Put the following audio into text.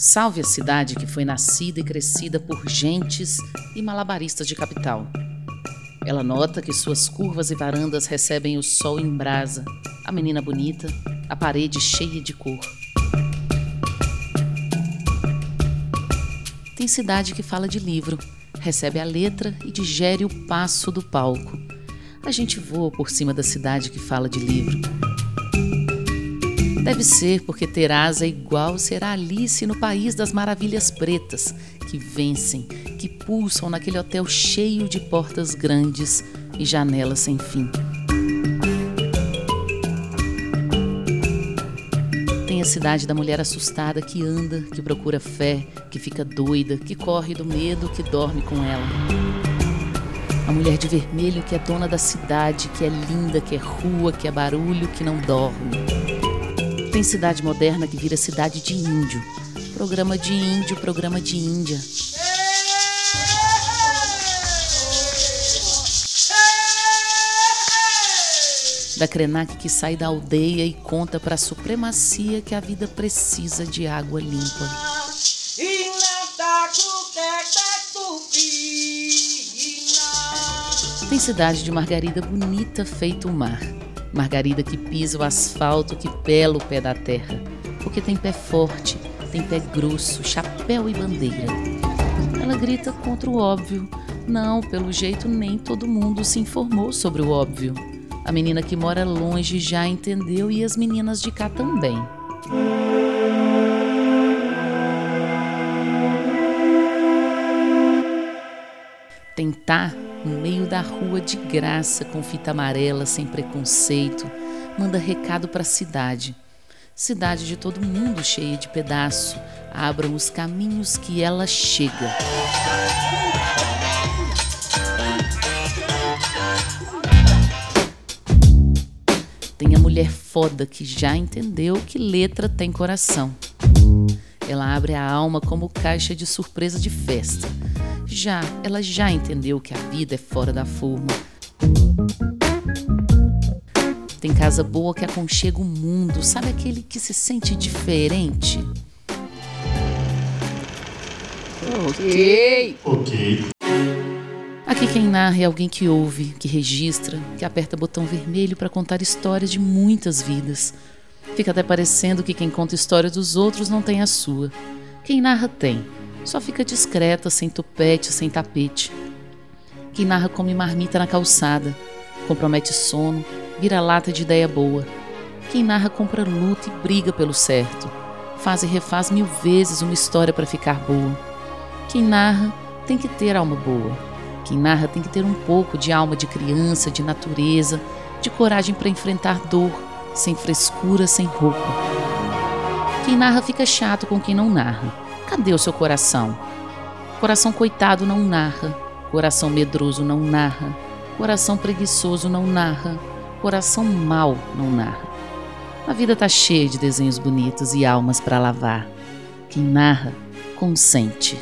Salve a cidade que foi nascida e crescida por gentes e malabaristas de capital. Ela nota que suas curvas e varandas recebem o sol em brasa, a menina bonita, a parede cheia de cor. Tem cidade que fala de livro, recebe a letra e digere o passo do palco. A gente voa por cima da cidade que fala de livro. Deve ser porque ter asa é igual ser Alice no país das maravilhas pretas, que vencem, que pulsam naquele hotel cheio de portas grandes e janelas sem fim. Tem a cidade da mulher assustada que anda, que procura fé, que fica doida, que corre do medo, que dorme com ela. A mulher de vermelho que é dona da cidade, que é linda, que é rua, que é barulho, que não dorme. Tem cidade moderna que vira cidade de índio. Programa de índio, programa de Índia. Da Krenak que sai da aldeia e conta para a supremacia que a vida precisa de água limpa. Tem cidade de Margarida bonita feito o mar Margarida que pisa o asfalto, que pela o pé da terra, porque tem pé forte, tem pé grosso, chapéu e bandeira. Ela grita contra o óbvio. Não, pelo jeito nem todo mundo se informou sobre o óbvio. A menina que mora longe já entendeu e as meninas de cá também. Tentar no meio da rua de graça com fita amarela, sem preconceito, manda recado para a cidade. Cidade de todo mundo cheia de pedaço, abram os caminhos que ela chega. Tem a mulher foda que já entendeu que letra tem coração. Ela abre a alma como caixa de surpresa de festa já, ela já entendeu que a vida é fora da forma. Tem casa boa que aconchega o mundo, sabe aquele que se sente diferente? Ok. Ok. Aqui quem narra é alguém que ouve, que registra, que aperta botão vermelho para contar histórias de muitas vidas. Fica até parecendo que quem conta história dos outros não tem a sua. Quem narra tem só fica discreta, sem tupete, sem tapete. Quem narra come marmita na calçada, compromete sono, vira lata de ideia boa. Quem narra compra luta e briga pelo certo, faz e refaz mil vezes uma história para ficar boa. Quem narra tem que ter alma boa. Quem narra tem que ter um pouco de alma de criança, de natureza, de coragem para enfrentar dor, sem frescura, sem roupa. Quem narra fica chato com quem não narra Cadê o seu coração? Coração coitado não narra, coração medroso não narra, coração preguiçoso não narra, coração mau não narra. A vida tá cheia de desenhos bonitos e almas para lavar. Quem narra, consente.